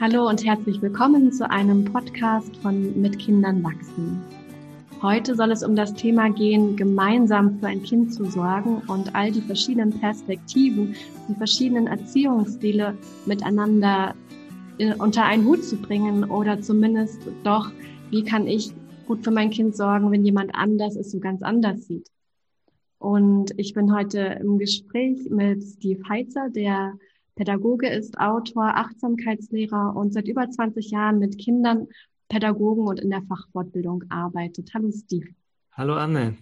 Hallo und herzlich willkommen zu einem Podcast von Mit Kindern wachsen. Heute soll es um das Thema gehen, gemeinsam für ein Kind zu sorgen und all die verschiedenen Perspektiven, die verschiedenen Erziehungsstile miteinander äh, unter einen Hut zu bringen oder zumindest doch, wie kann ich gut für mein Kind sorgen, wenn jemand anders es so ganz anders sieht. Und ich bin heute im Gespräch mit Steve Heitzer, der Pädagoge ist Autor, Achtsamkeitslehrer und seit über 20 Jahren mit Kindern, Pädagogen und in der Fachfortbildung arbeitet. Hallo Steve. Hallo Anne.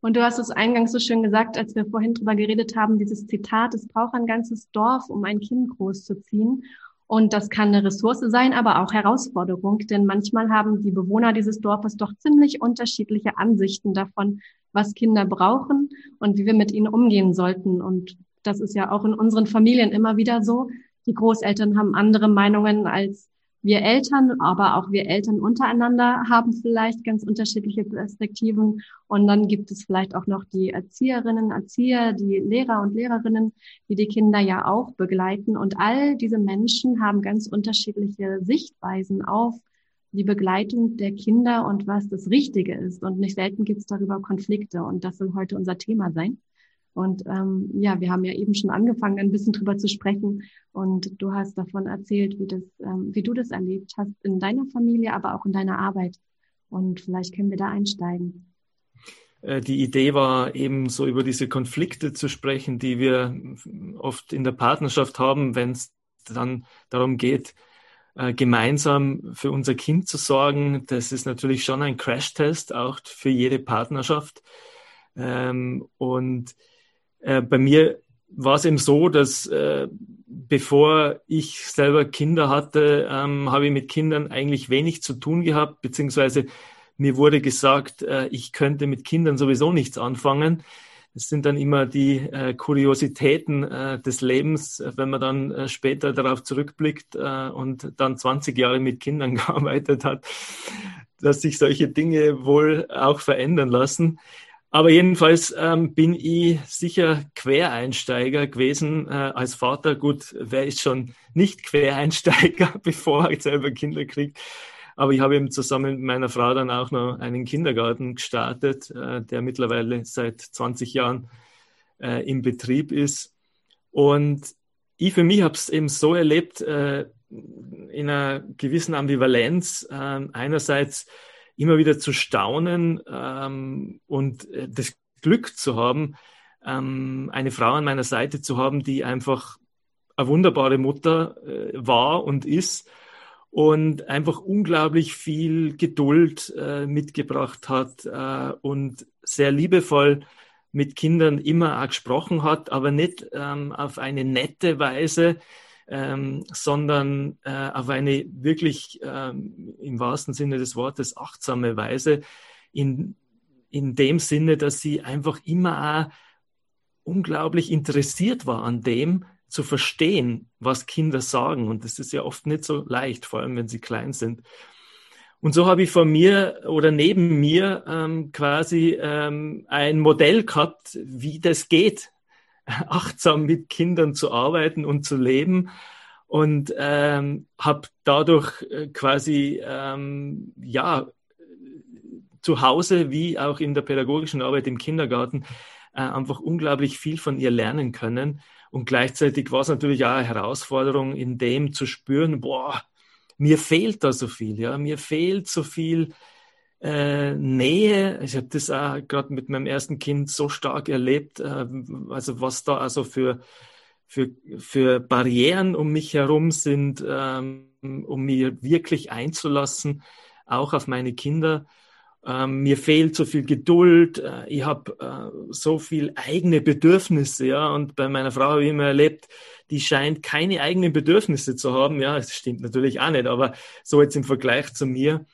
Und du hast es eingangs so schön gesagt, als wir vorhin drüber geredet haben, dieses Zitat, es braucht ein ganzes Dorf, um ein Kind großzuziehen. Und das kann eine Ressource sein, aber auch Herausforderung, denn manchmal haben die Bewohner dieses Dorfes doch ziemlich unterschiedliche Ansichten davon, was Kinder brauchen und wie wir mit ihnen umgehen sollten. Und das ist ja auch in unseren Familien immer wieder so. Die Großeltern haben andere Meinungen als wir Eltern, aber auch wir Eltern untereinander haben vielleicht ganz unterschiedliche Perspektiven. Und dann gibt es vielleicht auch noch die Erzieherinnen, Erzieher, die Lehrer und Lehrerinnen, die die Kinder ja auch begleiten. Und all diese Menschen haben ganz unterschiedliche Sichtweisen auf die Begleitung der Kinder und was das Richtige ist. Und nicht selten gibt es darüber Konflikte. Und das soll heute unser Thema sein. Und ähm, ja, wir haben ja eben schon angefangen, ein bisschen drüber zu sprechen. Und du hast davon erzählt, wie, das, ähm, wie du das erlebt hast in deiner Familie, aber auch in deiner Arbeit. Und vielleicht können wir da einsteigen. Äh, die Idee war eben so über diese Konflikte zu sprechen, die wir oft in der Partnerschaft haben, wenn es dann darum geht, äh, gemeinsam für unser Kind zu sorgen. Das ist natürlich schon ein Crashtest, auch für jede Partnerschaft. Ähm, und äh, bei mir war es eben so, dass äh, bevor ich selber Kinder hatte, ähm, habe ich mit Kindern eigentlich wenig zu tun gehabt, beziehungsweise mir wurde gesagt, äh, ich könnte mit Kindern sowieso nichts anfangen. Das sind dann immer die äh, Kuriositäten äh, des Lebens, wenn man dann äh, später darauf zurückblickt äh, und dann 20 Jahre mit Kindern gearbeitet hat, dass sich solche Dinge wohl auch verändern lassen. Aber jedenfalls ähm, bin ich sicher Quereinsteiger gewesen äh, als Vater. Gut, wer ist schon nicht Quereinsteiger, bevor er selber Kinder kriegt? Aber ich habe eben zusammen mit meiner Frau dann auch noch einen Kindergarten gestartet, äh, der mittlerweile seit 20 Jahren äh, im Betrieb ist. Und ich für mich habe es eben so erlebt, äh, in einer gewissen Ambivalenz. Äh, einerseits immer wieder zu staunen ähm, und äh, das Glück zu haben, ähm, eine Frau an meiner Seite zu haben, die einfach eine wunderbare Mutter äh, war und ist und einfach unglaublich viel Geduld äh, mitgebracht hat äh, und sehr liebevoll mit Kindern immer auch gesprochen hat, aber nicht ähm, auf eine nette Weise, ähm, sondern äh, auf eine wirklich ähm, im wahrsten Sinne des Wortes achtsame Weise, in, in dem Sinne, dass sie einfach immer auch unglaublich interessiert war an dem, zu verstehen, was Kinder sagen. Und das ist ja oft nicht so leicht, vor allem wenn sie klein sind. Und so habe ich vor mir oder neben mir ähm, quasi ähm, ein Modell gehabt, wie das geht, achtsam mit Kindern zu arbeiten und zu leben. Und ähm, habe dadurch äh, quasi ähm, ja zu Hause wie auch in der pädagogischen Arbeit im Kindergarten äh, einfach unglaublich viel von ihr lernen können. Und gleichzeitig war es natürlich auch eine Herausforderung, in dem zu spüren, boah, mir fehlt da so viel, ja, mir fehlt so viel äh, Nähe. Ich habe das auch gerade mit meinem ersten Kind so stark erlebt, äh, also was da also für, für, für Barrieren um mich herum sind, ähm, um mir wirklich einzulassen, auch auf meine Kinder. Ähm, mir fehlt so viel Geduld, äh, ich habe äh, so viel eigene Bedürfnisse, ja, und bei meiner Frau habe ich immer erlebt, die scheint keine eigenen Bedürfnisse zu haben, ja, das stimmt natürlich auch nicht, aber so jetzt im Vergleich zu mir,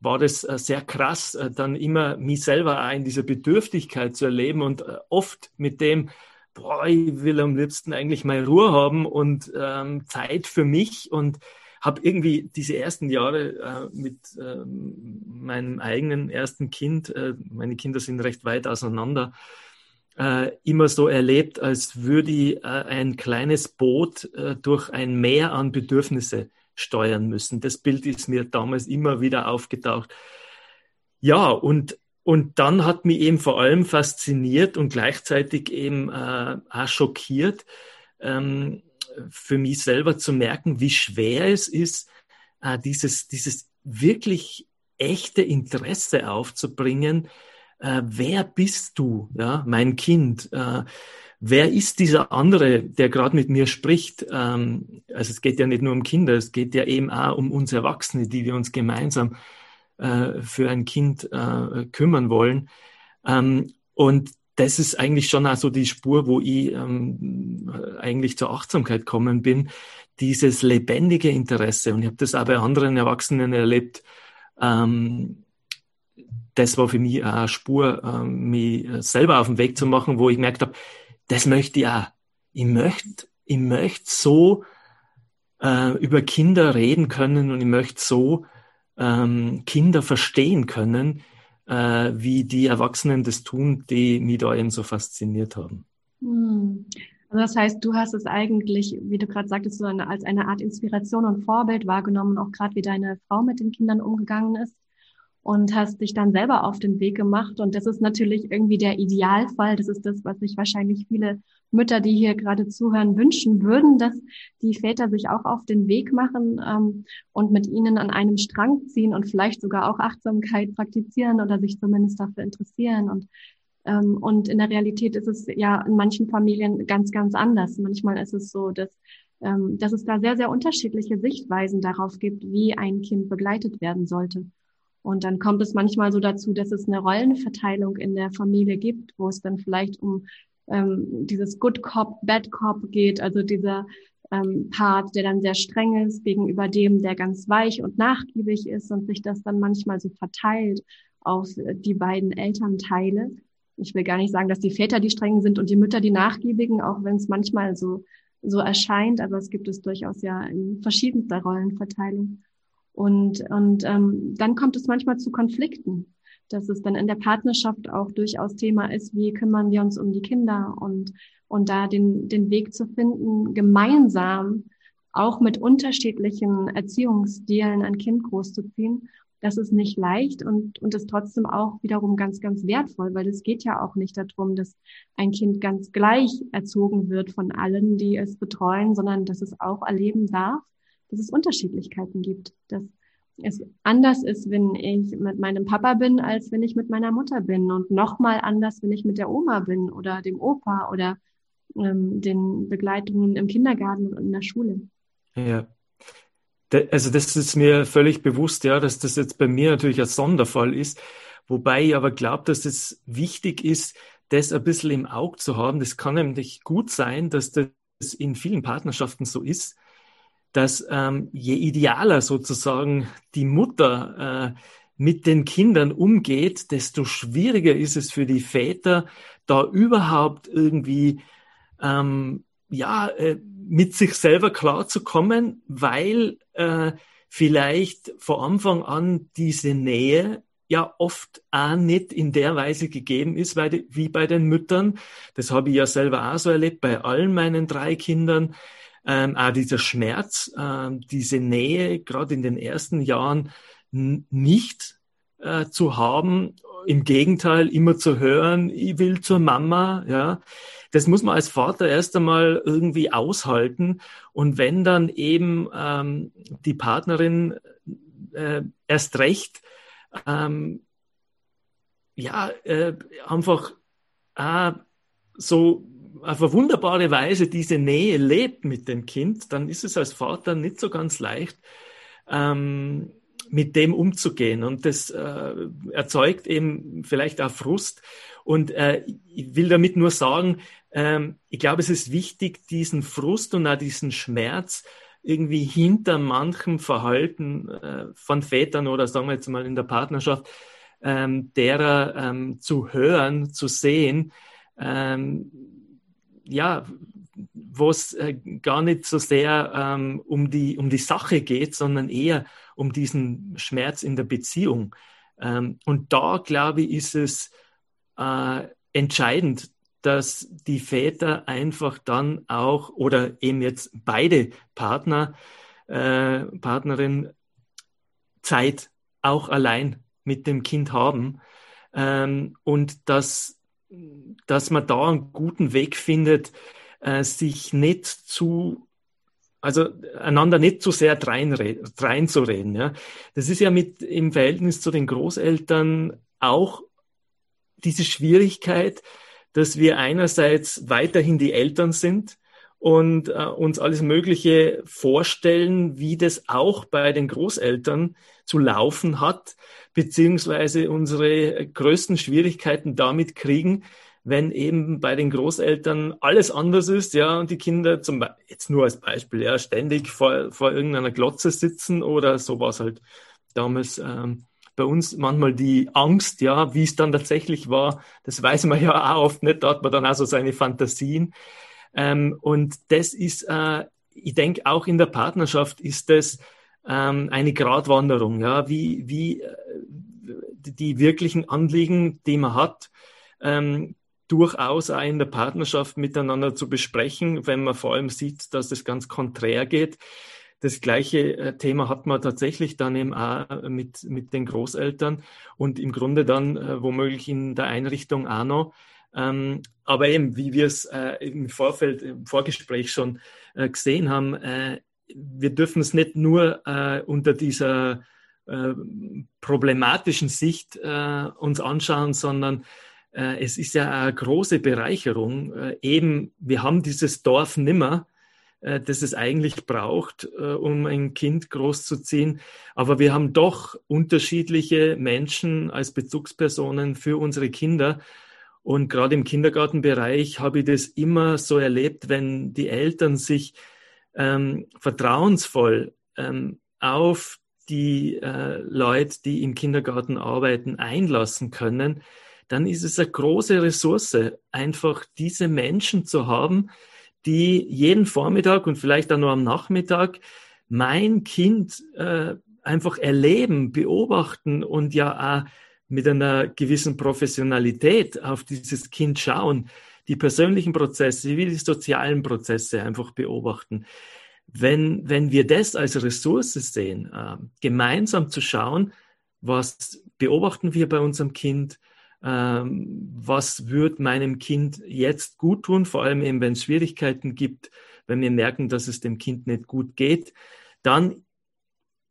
war das äh, sehr krass, äh, dann immer mich selber auch in dieser Bedürftigkeit zu erleben und äh, oft mit dem, boah, ich will am liebsten eigentlich mal Ruhe haben und ähm, Zeit für mich und habe irgendwie diese ersten Jahre äh, mit ähm, meinem eigenen ersten Kind, äh, meine Kinder sind recht weit auseinander, äh, immer so erlebt, als würde ich ein kleines Boot durch ein Meer an Bedürfnisse steuern müssen. Das Bild ist mir damals immer wieder aufgetaucht. Ja, und, und dann hat mich eben vor allem fasziniert und gleichzeitig eben äh, auch schockiert, ähm, für mich selber zu merken, wie schwer es ist, äh, dieses, dieses wirklich echte Interesse aufzubringen, äh, wer bist du, ja, mein Kind? Äh, wer ist dieser andere, der gerade mit mir spricht? Ähm, also es geht ja nicht nur um Kinder, es geht ja eben auch um uns Erwachsene, die wir uns gemeinsam äh, für ein Kind äh, kümmern wollen. Ähm, und das ist eigentlich schon auch so die Spur, wo ich ähm, eigentlich zur Achtsamkeit kommen bin, dieses lebendige Interesse. Und ich habe das auch bei anderen Erwachsenen erlebt. Ähm, das war für mich eine Spur, äh, mich selber auf den Weg zu machen, wo ich gemerkt habe, das möchte ich auch. Ich möchte, ich möchte so äh, über Kinder reden können und ich möchte so ähm, Kinder verstehen können, äh, wie die Erwachsenen das tun, die mich da eben so fasziniert haben. Hm. Also das heißt, du hast es eigentlich, wie du gerade sagtest, so eine, als eine Art Inspiration und Vorbild wahrgenommen, auch gerade wie deine Frau mit den Kindern umgegangen ist und hast dich dann selber auf den Weg gemacht. Und das ist natürlich irgendwie der Idealfall. Das ist das, was sich wahrscheinlich viele Mütter, die hier gerade zuhören, wünschen würden, dass die Väter sich auch auf den Weg machen ähm, und mit ihnen an einem Strang ziehen und vielleicht sogar auch Achtsamkeit praktizieren oder sich zumindest dafür interessieren. Und ähm, und in der Realität ist es ja in manchen Familien ganz, ganz anders. Manchmal ist es so, dass ähm, dass es da sehr, sehr unterschiedliche Sichtweisen darauf gibt, wie ein Kind begleitet werden sollte. Und dann kommt es manchmal so dazu, dass es eine Rollenverteilung in der Familie gibt, wo es dann vielleicht um ähm, dieses Good Cop, Bad Cop geht, also dieser ähm, Part, der dann sehr streng ist gegenüber dem, der ganz weich und nachgiebig ist und sich das dann manchmal so verteilt auf die beiden Elternteile. Ich will gar nicht sagen, dass die Väter die strengen sind und die Mütter die nachgiebigen, auch wenn es manchmal so so erscheint, aber es gibt es durchaus ja in verschiedenster Rollenverteilung. Und, und ähm, dann kommt es manchmal zu Konflikten, dass es dann in der Partnerschaft auch durchaus Thema ist, wie kümmern wir uns um die Kinder und, und da den, den Weg zu finden, gemeinsam auch mit unterschiedlichen Erziehungsstilen ein Kind großzuziehen. Das ist nicht leicht und, und ist trotzdem auch wiederum ganz, ganz wertvoll, weil es geht ja auch nicht darum, dass ein Kind ganz gleich erzogen wird von allen, die es betreuen, sondern dass es auch erleben darf, dass es Unterschiedlichkeiten gibt, dass es anders ist, wenn ich mit meinem Papa bin, als wenn ich mit meiner Mutter bin und nochmal anders, wenn ich mit der Oma bin oder dem Opa oder ähm, den Begleitungen im Kindergarten und in der Schule. Ja. Also das ist mir völlig bewusst, ja, dass das jetzt bei mir natürlich ein Sonderfall ist, wobei ich aber glaube, dass es wichtig ist, das ein bisschen im Auge zu haben. Das kann nämlich gut sein, dass das in vielen Partnerschaften so ist, dass ähm, je idealer sozusagen die Mutter äh, mit den Kindern umgeht, desto schwieriger ist es für die Väter, da überhaupt irgendwie ähm, ja äh, mit sich selber klarzukommen, weil äh, vielleicht vor Anfang an diese Nähe ja oft auch nicht in der Weise gegeben ist wie bei den Müttern. Das habe ich ja selber auch so erlebt bei allen meinen drei Kindern ähm, auch dieser Schmerz, äh, diese Nähe gerade in den ersten Jahren nicht äh, zu haben. Im Gegenteil, immer zu hören, ich will zur Mama, ja. Das muss man als Vater erst einmal irgendwie aushalten. Und wenn dann eben ähm, die Partnerin äh, erst recht ähm, ja äh, einfach äh, so auf eine wunderbare Weise diese Nähe lebt mit dem Kind, dann ist es als Vater nicht so ganz leicht, ähm, mit dem umzugehen. Und das äh, erzeugt eben vielleicht auch Frust. Und äh, ich will damit nur sagen, ähm, ich glaube, es ist wichtig, diesen Frust und auch diesen Schmerz irgendwie hinter manchem Verhalten äh, von Vätern oder sagen wir jetzt mal in der Partnerschaft, ähm, derer ähm, zu hören, zu sehen, ähm, ja, wo es äh, gar nicht so sehr ähm, um, die, um die Sache geht, sondern eher um diesen Schmerz in der Beziehung. Ähm, und da, glaube ich, ist es äh, entscheidend, dass die Väter einfach dann auch oder eben jetzt beide Partner, äh, Partnerin Zeit auch allein mit dem Kind haben ähm, und dass, dass man da einen guten Weg findet, äh, sich nicht zu also einander nicht zu sehr reinzureden. Ja. Das ist ja mit im Verhältnis zu den Großeltern auch diese Schwierigkeit, dass wir einerseits weiterhin die Eltern sind und äh, uns alles Mögliche vorstellen, wie das auch bei den Großeltern zu laufen hat, beziehungsweise unsere größten Schwierigkeiten damit kriegen, wenn eben bei den Großeltern alles anders ist, ja, und die Kinder zum Beispiel, jetzt nur als Beispiel, ja, ständig vor, vor irgendeiner Glotze sitzen oder sowas halt damals ähm, bei uns manchmal die Angst, ja, wie es dann tatsächlich war, das weiß man ja auch oft nicht, da hat man dann auch so seine Fantasien. Ähm, und das ist, äh, ich denke, auch in der Partnerschaft ist das ähm, eine Gratwanderung, ja, wie, wie äh, die wirklichen Anliegen, die man hat, ähm, durchaus auch in der Partnerschaft miteinander zu besprechen, wenn man vor allem sieht, dass das ganz konträr geht. Das gleiche äh, Thema hat man tatsächlich dann eben auch mit, mit den Großeltern und im Grunde dann äh, womöglich in der Einrichtung auch noch. Ähm, aber eben, wie wir es äh, im Vorfeld, im Vorgespräch schon äh, gesehen haben, äh, wir dürfen es nicht nur äh, unter dieser äh, problematischen Sicht äh, uns anschauen, sondern es ist ja eine große Bereicherung. eben, wir haben dieses Dorf nimmer, das es eigentlich braucht, um ein Kind großzuziehen. Aber wir haben doch unterschiedliche Menschen als Bezugspersonen für unsere Kinder. Und gerade im Kindergartenbereich habe ich das immer so erlebt, wenn die Eltern sich ähm, vertrauensvoll ähm, auf die äh, Leute, die im Kindergarten arbeiten, einlassen können, dann ist es eine große Ressource, einfach diese Menschen zu haben, die jeden Vormittag und vielleicht auch nur am Nachmittag mein Kind äh, einfach erleben, beobachten und ja auch mit einer gewissen Professionalität auf dieses Kind schauen, die persönlichen Prozesse wie die sozialen Prozesse einfach beobachten. Wenn, wenn wir das als Ressource sehen, äh, gemeinsam zu schauen, was beobachten wir bei unserem Kind, ähm, was wird meinem Kind jetzt gut tun, vor allem eben, wenn es Schwierigkeiten gibt, wenn wir merken, dass es dem Kind nicht gut geht, dann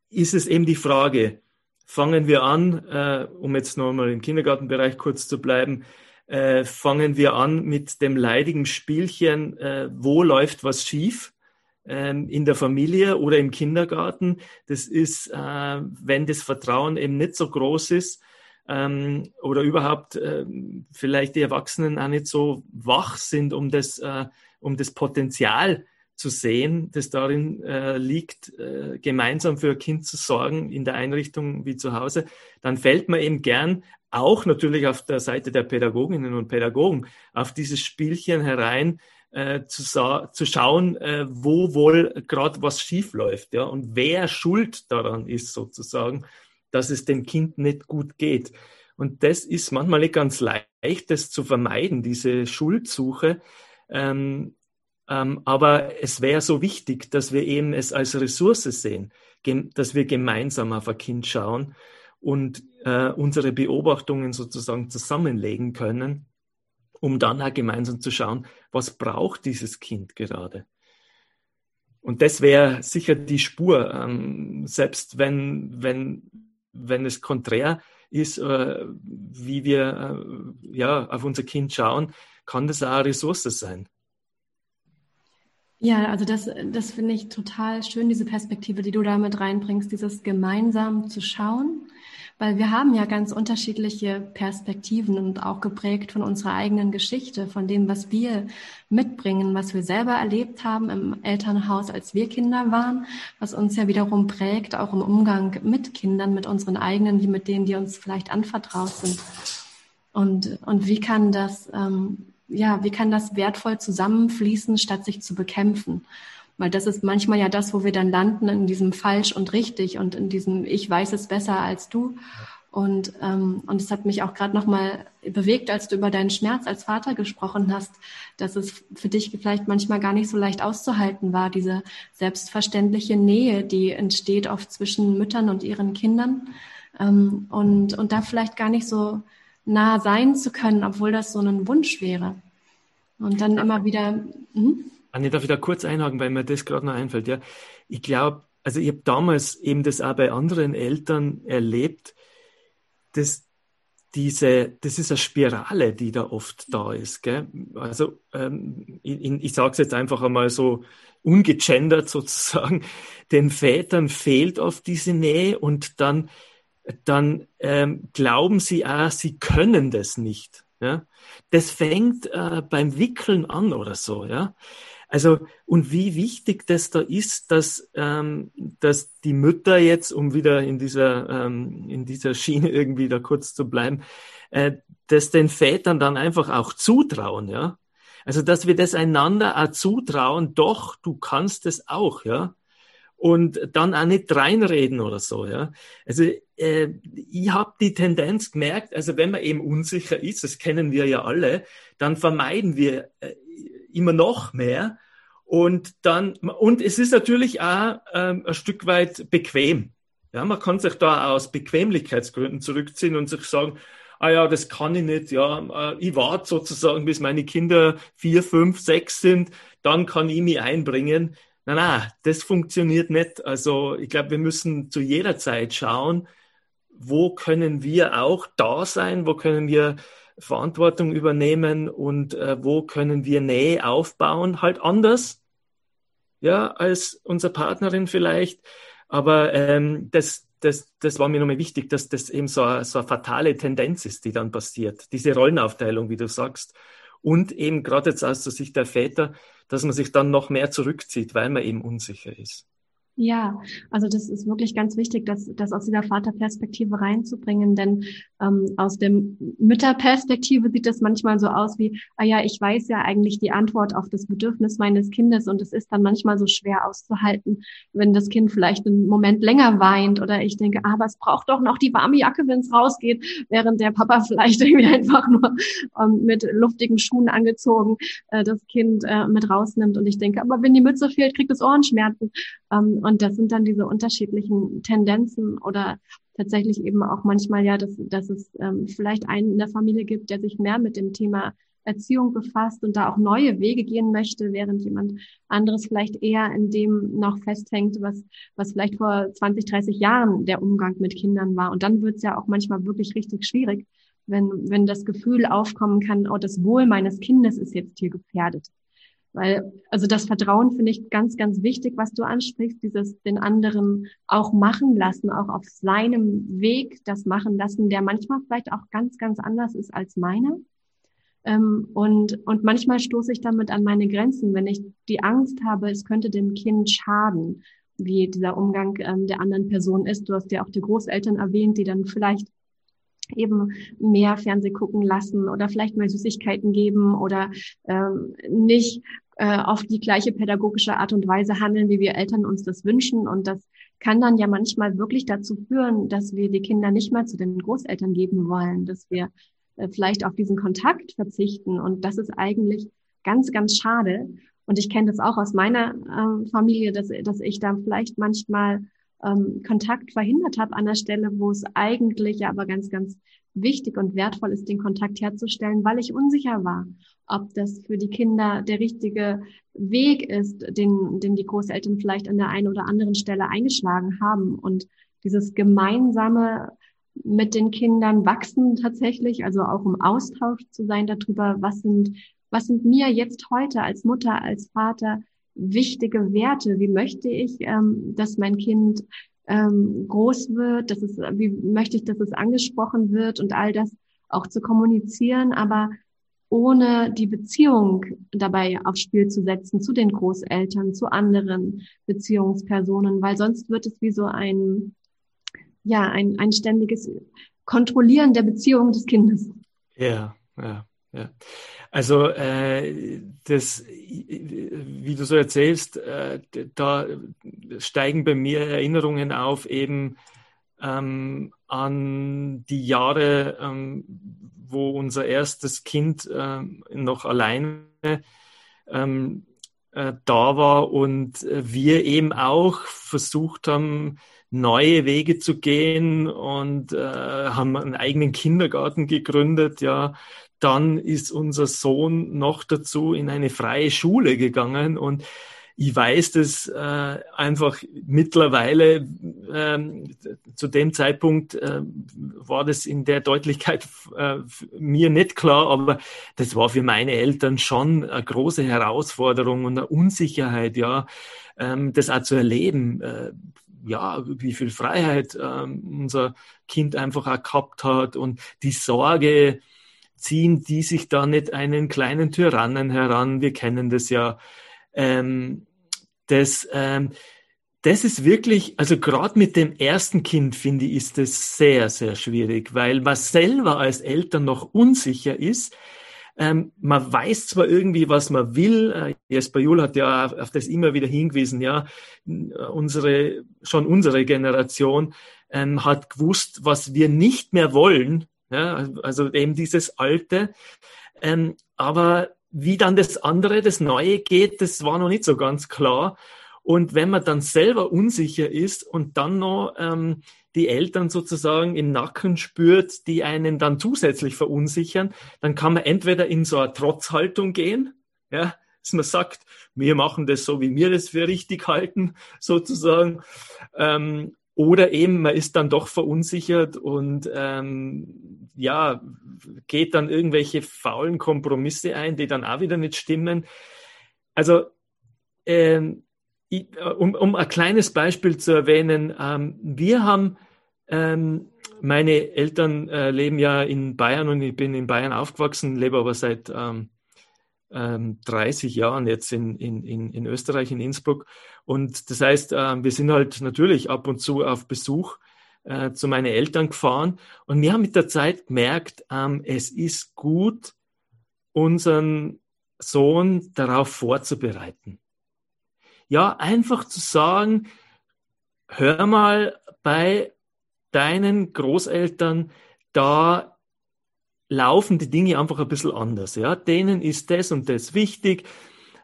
ist es eben die Frage, fangen wir an, äh, um jetzt nochmal im Kindergartenbereich kurz zu bleiben, äh, fangen wir an mit dem leidigen Spielchen, äh, wo läuft was schief ähm, in der Familie oder im Kindergarten. Das ist, äh, wenn das Vertrauen eben nicht so groß ist ähm, oder überhaupt äh, vielleicht die Erwachsenen auch nicht so wach sind, um das, äh, um das Potenzial zu sehen, das darin äh, liegt, äh, gemeinsam für ein Kind zu sorgen in der Einrichtung wie zu Hause, dann fällt man eben gern auch natürlich auf der Seite der Pädagoginnen und Pädagogen auf dieses Spielchen herein, äh, zu, zu schauen, äh, wo wohl gerade was schief läuft, ja, und wer schuld daran ist sozusagen, dass es dem Kind nicht gut geht. Und das ist manchmal nicht ganz leicht, das zu vermeiden, diese Schuldsuche. Ähm, ähm, aber es wäre so wichtig, dass wir eben es als Ressource sehen, dass wir gemeinsam auf ein Kind schauen und äh, unsere Beobachtungen sozusagen zusammenlegen können, um dann auch gemeinsam zu schauen, was braucht dieses Kind gerade. Und das wäre sicher die Spur, ähm, selbst wenn, wenn, wenn es konträr ist, äh, wie wir äh, ja, auf unser Kind schauen, kann das auch eine Ressource sein. Ja, also das, das finde ich total schön, diese Perspektive, die du da mit reinbringst, dieses gemeinsam zu schauen, weil wir haben ja ganz unterschiedliche Perspektiven und auch geprägt von unserer eigenen Geschichte, von dem, was wir mitbringen, was wir selber erlebt haben im Elternhaus, als wir Kinder waren, was uns ja wiederum prägt, auch im Umgang mit Kindern, mit unseren eigenen, wie mit denen, die uns vielleicht anvertraut sind. Und, und wie kann das ähm, ja, wie kann das wertvoll zusammenfließen, statt sich zu bekämpfen? Weil das ist manchmal ja das, wo wir dann landen in diesem falsch und richtig und in diesem ich weiß es besser als du. Und, ähm, und es hat mich auch gerade nochmal bewegt, als du über deinen Schmerz als Vater gesprochen hast, dass es für dich vielleicht manchmal gar nicht so leicht auszuhalten war, diese selbstverständliche Nähe, die entsteht oft zwischen Müttern und ihren Kindern. Ähm, und, und da vielleicht gar nicht so nah sein zu können, obwohl das so ein Wunsch wäre. Und dann immer wieder. Hm? Anni, darf ich da kurz einhaken, weil mir das gerade noch einfällt. Ja, ich glaube, also ich habe damals eben das auch bei anderen Eltern erlebt, dass diese, das ist eine Spirale, die da oft da ist. Gell? Also ähm, ich, ich sage es jetzt einfach einmal so ungegendert sozusagen, den Vätern fehlt oft diese Nähe und dann, dann ähm, glauben sie auch, sie können das nicht. Ja? Das fängt äh, beim Wickeln an oder so. Ja? Also, und wie wichtig das da ist, dass, ähm, dass die Mütter jetzt, um wieder in dieser, ähm, in dieser Schiene irgendwie da kurz zu bleiben, äh, das den Vätern dann einfach auch zutrauen, ja. Also, dass wir das einander auch zutrauen, doch, du kannst es auch, ja. Und dann auch nicht reinreden oder so, ja. Also, äh, ich habe die Tendenz gemerkt, also wenn man eben unsicher ist, das kennen wir ja alle, dann vermeiden wir äh, immer noch mehr. Und dann, und es ist natürlich auch ähm, ein Stück weit bequem. Ja, man kann sich da aus Bequemlichkeitsgründen zurückziehen und sich sagen, ah ja, das kann ich nicht, ja, äh, ich warte sozusagen, bis meine Kinder vier, fünf, sechs sind, dann kann ich mich einbringen. Na, na, das funktioniert nicht. Also ich glaube, wir müssen zu jeder Zeit schauen, wo können wir auch da sein, wo können wir Verantwortung übernehmen und äh, wo können wir Nähe aufbauen, halt anders, ja, als unsere Partnerin vielleicht. Aber ähm, das, das, das war mir nochmal wichtig, dass das eben so eine, so eine fatale Tendenz ist, die dann passiert. Diese Rollenaufteilung, wie du sagst. Und eben gerade jetzt aus der Sicht der Väter, dass man sich dann noch mehr zurückzieht, weil man eben unsicher ist. Ja, also das ist wirklich ganz wichtig, das, das aus dieser Vaterperspektive reinzubringen, denn ähm, aus der Mütterperspektive sieht das manchmal so aus wie, ah ja, ich weiß ja eigentlich die Antwort auf das Bedürfnis meines Kindes und es ist dann manchmal so schwer auszuhalten, wenn das Kind vielleicht einen Moment länger weint oder ich denke, ah, aber es braucht doch noch die warme Jacke, wenn es rausgeht, während der Papa vielleicht irgendwie einfach nur ähm, mit luftigen Schuhen angezogen äh, das Kind äh, mit rausnimmt und ich denke, aber wenn die Mütze fehlt, kriegt es Ohrenschmerzen. Ähm, und das sind dann diese unterschiedlichen Tendenzen oder tatsächlich eben auch manchmal ja, dass, dass es ähm, vielleicht einen in der Familie gibt, der sich mehr mit dem Thema Erziehung befasst und da auch neue Wege gehen möchte, während jemand anderes vielleicht eher in dem noch festhängt, was, was vielleicht vor 20, 30 Jahren der Umgang mit Kindern war. Und dann wird es ja auch manchmal wirklich richtig schwierig, wenn, wenn das Gefühl aufkommen kann, oh, das Wohl meines Kindes ist jetzt hier gefährdet. Weil, also das Vertrauen finde ich ganz, ganz wichtig, was du ansprichst, dieses den anderen auch machen lassen, auch auf seinem Weg das machen lassen, der manchmal vielleicht auch ganz, ganz anders ist als meiner. Ähm, und, und manchmal stoße ich damit an meine Grenzen, wenn ich die Angst habe, es könnte dem Kind schaden, wie dieser Umgang ähm, der anderen Person ist. Du hast ja auch die Großeltern erwähnt, die dann vielleicht eben mehr Fernseh gucken lassen oder vielleicht mehr Süßigkeiten geben oder ähm, nicht äh, auf die gleiche pädagogische Art und Weise handeln, wie wir Eltern uns das wünschen. Und das kann dann ja manchmal wirklich dazu führen, dass wir die Kinder nicht mehr zu den Großeltern geben wollen, dass wir äh, vielleicht auf diesen Kontakt verzichten. Und das ist eigentlich ganz, ganz schade. Und ich kenne das auch aus meiner äh, Familie, dass, dass ich da vielleicht manchmal ähm, Kontakt verhindert habe an der Stelle, wo es eigentlich aber ganz, ganz wichtig und wertvoll ist, den Kontakt herzustellen, weil ich unsicher war, ob das für die Kinder der richtige Weg ist, den, den die Großeltern vielleicht an der einen oder anderen Stelle eingeschlagen haben. Und dieses gemeinsame mit den Kindern wachsen tatsächlich, also auch im Austausch zu sein darüber, was sind, was sind mir jetzt heute als Mutter, als Vater wichtige Werte? Wie möchte ich, ähm, dass mein Kind ähm, groß wird? Dass es, wie möchte ich, dass es angesprochen wird und all das auch zu kommunizieren, aber ohne die Beziehung dabei aufs Spiel zu setzen zu den Großeltern, zu anderen Beziehungspersonen, weil sonst wird es wie so ein, ja, ein, ein ständiges Kontrollieren der Beziehung des Kindes. Ja, ja, ja. Also äh, das, wie du so erzählst, äh, da steigen bei mir Erinnerungen auf eben ähm, an die Jahre, ähm, wo unser erstes Kind äh, noch alleine ähm, äh, da war und wir eben auch versucht haben, neue Wege zu gehen und äh, haben einen eigenen Kindergarten gegründet. Ja, dann ist unser Sohn noch dazu in eine freie Schule gegangen und ich weiß dass äh, einfach mittlerweile, ähm, zu dem Zeitpunkt äh, war das in der Deutlichkeit äh, mir nicht klar, aber das war für meine Eltern schon eine große Herausforderung und eine Unsicherheit, ja, ähm, das auch zu erleben. Äh, ja, wie viel Freiheit ähm, unser Kind einfach auch gehabt hat und die Sorge, ziehen die sich da nicht einen kleinen Tyrannen heran? Wir kennen das ja. Ähm, das, ähm, das ist wirklich, also gerade mit dem ersten Kind finde ich, ist das sehr, sehr schwierig, weil man selber als Eltern noch unsicher ist. Ähm, man weiß zwar irgendwie, was man will. Äh, Jesper Juhl hat ja auf das immer wieder hingewiesen. Ja, unsere schon unsere Generation ähm, hat gewusst, was wir nicht mehr wollen. Ja, also eben dieses Alte. Ähm, aber wie dann das andere, das Neue geht, das war noch nicht so ganz klar. Und wenn man dann selber unsicher ist und dann noch ähm, die Eltern sozusagen im Nacken spürt, die einen dann zusätzlich verunsichern, dann kann man entweder in so eine Trotzhaltung gehen, ja, dass man sagt, wir machen das so, wie wir das für richtig halten, sozusagen, ähm, oder eben, man ist dann doch verunsichert und ähm, ja, geht dann irgendwelche faulen Kompromisse ein, die dann auch wieder nicht stimmen. Also, ähm, ich, um, um ein kleines Beispiel zu erwähnen, ähm, wir haben, ähm, meine Eltern äh, leben ja in Bayern und ich bin in Bayern aufgewachsen, lebe aber seit ähm, 30 ähm, Jahren jetzt in, in, in Österreich, in Innsbruck. Und das heißt, äh, wir sind halt natürlich ab und zu auf Besuch äh, zu meinen Eltern gefahren. Und wir haben mit der Zeit gemerkt, ähm, es ist gut, unseren Sohn darauf vorzubereiten. Ja, einfach zu sagen, hör mal bei deinen Großeltern, da laufen die Dinge einfach ein bisschen anders. Ja, denen ist das und das wichtig.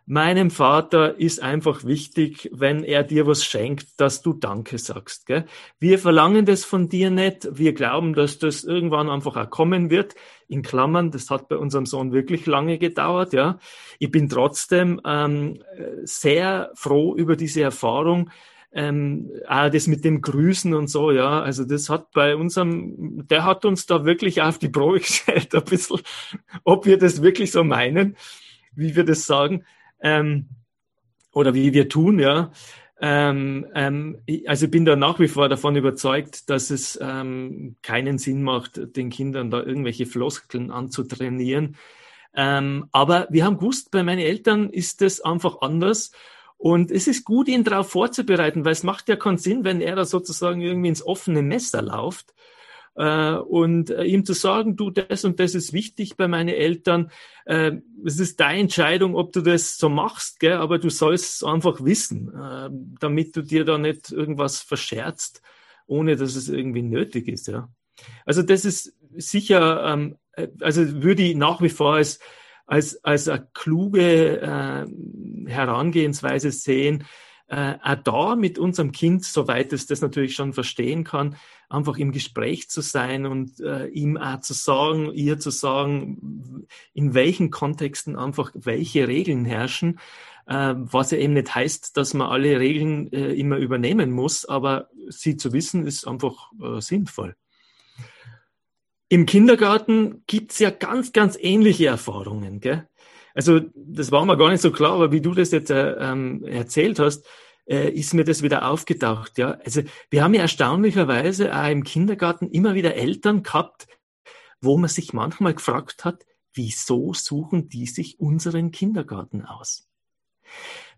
Meinem Vater ist einfach wichtig, wenn er dir was schenkt, dass du Danke sagst. Gell? Wir verlangen das von dir nicht. Wir glauben, dass das irgendwann einfach auch kommen wird. In Klammern, das hat bei unserem Sohn wirklich lange gedauert. Ja, ich bin trotzdem ähm, sehr froh über diese Erfahrung, ähm, auch das mit dem Grüßen und so, ja, also das hat bei unserem, der hat uns da wirklich auf die Probe gestellt, ein bisschen, ob wir das wirklich so meinen, wie wir das sagen, ähm, oder wie wir tun, ja. Ähm, ähm, also ich bin da nach wie vor davon überzeugt, dass es ähm, keinen Sinn macht, den Kindern da irgendwelche Floskeln anzutrainieren. Ähm, aber wir haben gewusst, bei meinen Eltern ist das einfach anders. Und es ist gut, ihn darauf vorzubereiten, weil es macht ja keinen Sinn, wenn er da sozusagen irgendwie ins offene Messer läuft. Äh, und äh, ihm zu sagen, du, das und das ist wichtig bei meinen Eltern. Äh, es ist deine Entscheidung, ob du das so machst, gell? aber du sollst einfach wissen, äh, damit du dir da nicht irgendwas verscherzt, ohne dass es irgendwie nötig ist. Ja. Also das ist sicher, ähm, äh, also würde ich nach wie vor als als, als eine kluge äh, Herangehensweise sehen, äh, auch da mit unserem Kind, soweit es das natürlich schon verstehen kann, einfach im Gespräch zu sein und äh, ihm auch zu sagen, ihr zu sagen, in welchen Kontexten einfach welche Regeln herrschen, äh, was ja eben nicht heißt, dass man alle Regeln äh, immer übernehmen muss, aber sie zu wissen, ist einfach äh, sinnvoll. Im Kindergarten gibt's ja ganz, ganz ähnliche Erfahrungen. Gell? Also das war mir gar nicht so klar, aber wie du das jetzt äh, ähm, erzählt hast, äh, ist mir das wieder aufgetaucht. Ja? Also wir haben ja erstaunlicherweise auch im Kindergarten immer wieder Eltern gehabt, wo man sich manchmal gefragt hat, wieso suchen die sich unseren Kindergarten aus?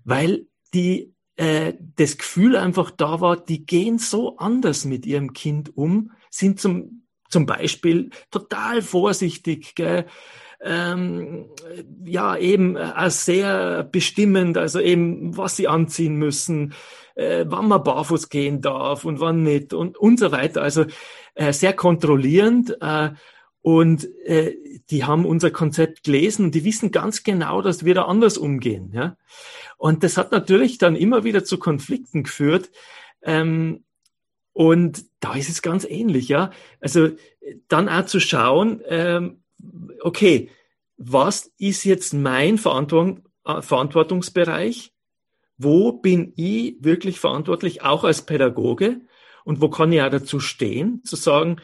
Weil die äh, das Gefühl einfach da war, die gehen so anders mit ihrem Kind um, sind zum zum Beispiel total vorsichtig, gell? Ähm, ja, eben äh, sehr bestimmend, also eben, was sie anziehen müssen, äh, wann man barfuß gehen darf und wann nicht und, und so weiter. Also äh, sehr kontrollierend. Äh, und äh, die haben unser Konzept gelesen und die wissen ganz genau, dass wir da anders umgehen. Ja? Und das hat natürlich dann immer wieder zu Konflikten geführt. Ähm, und da ist es ganz ähnlich, ja. Also dann auch zu schauen, ähm, okay, was ist jetzt mein Verantwortung, äh, Verantwortungsbereich? Wo bin ich wirklich verantwortlich, auch als Pädagoge? Und wo kann ich auch dazu stehen, zu sagen,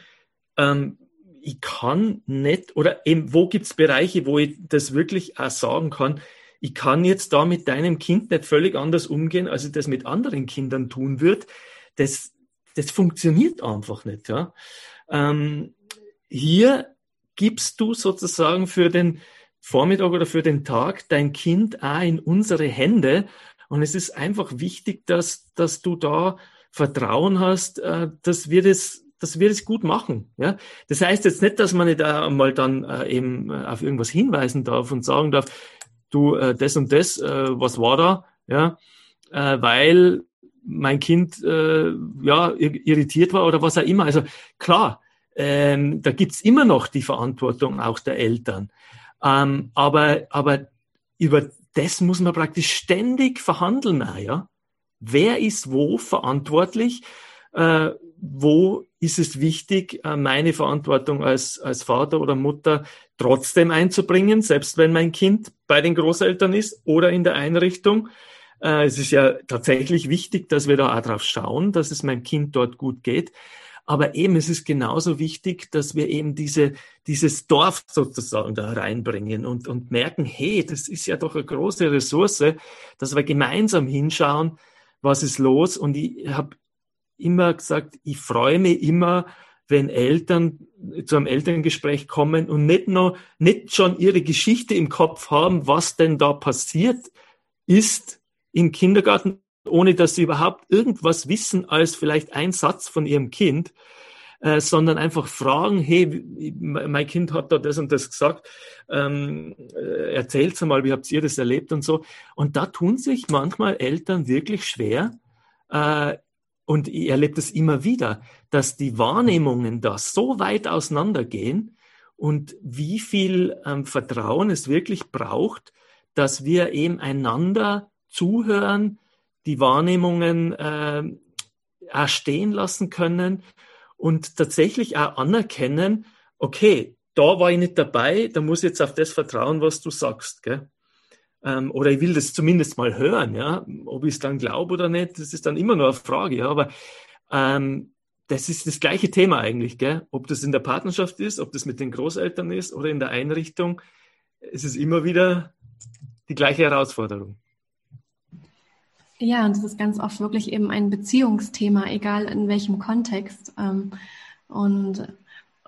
ähm, ich kann nicht, oder eben, wo gibt's Bereiche, wo ich das wirklich auch sagen kann, ich kann jetzt da mit deinem Kind nicht völlig anders umgehen, als ich das mit anderen Kindern tun würde. Das, das funktioniert einfach nicht. Ja? Ähm, hier gibst du sozusagen für den Vormittag oder für den Tag dein Kind auch in unsere Hände. Und es ist einfach wichtig, dass, dass du da Vertrauen hast, äh, dass wir das dass wir das gut machen. Ja? Das heißt jetzt nicht, dass man nicht einmal dann äh, eben äh, auf irgendwas hinweisen darf und sagen darf, du, äh, das und das, äh, was war da? Ja, äh, weil mein Kind äh, ja irritiert war oder was auch immer. Also klar, ähm, da gibt's immer noch die Verantwortung auch der Eltern. Ähm, aber, aber über das muss man praktisch ständig verhandeln, ja. Wer ist wo verantwortlich? Äh, wo ist es wichtig, äh, meine Verantwortung als, als Vater oder Mutter trotzdem einzubringen, selbst wenn mein Kind bei den Großeltern ist oder in der Einrichtung. Äh, es ist ja tatsächlich wichtig, dass wir da auch drauf schauen, dass es meinem Kind dort gut geht. Aber eben, es ist genauso wichtig, dass wir eben diese, dieses Dorf sozusagen da reinbringen und, und merken, hey, das ist ja doch eine große Ressource, dass wir gemeinsam hinschauen, was ist los. Und ich habe immer gesagt, ich freue mich immer, wenn Eltern zu einem Elterngespräch kommen und nicht nur, nicht schon ihre Geschichte im Kopf haben, was denn da passiert ist im Kindergarten, ohne dass sie überhaupt irgendwas wissen als vielleicht ein Satz von ihrem Kind, äh, sondern einfach fragen, hey, mein Kind hat da das und das gesagt, ähm, äh, erzählt's mal, wie habt ihr das erlebt und so. Und da tun sich manchmal Eltern wirklich schwer, äh, und ich erlebe das immer wieder, dass die Wahrnehmungen da so weit auseinandergehen und wie viel ähm, Vertrauen es wirklich braucht, dass wir eben einander zuhören, die Wahrnehmungen äh, auch stehen lassen können und tatsächlich auch anerkennen, okay, da war ich nicht dabei, da muss ich jetzt auf das vertrauen, was du sagst. Gell? Ähm, oder ich will das zumindest mal hören, ja. Ob ich es dann glaube oder nicht, das ist dann immer nur eine Frage, ja. Aber ähm, das ist das gleiche Thema eigentlich, gell? Ob das in der Partnerschaft ist, ob das mit den Großeltern ist oder in der Einrichtung, es ist immer wieder die gleiche Herausforderung. Ja, und das ist ganz oft wirklich eben ein Beziehungsthema, egal in welchem Kontext. Ähm, und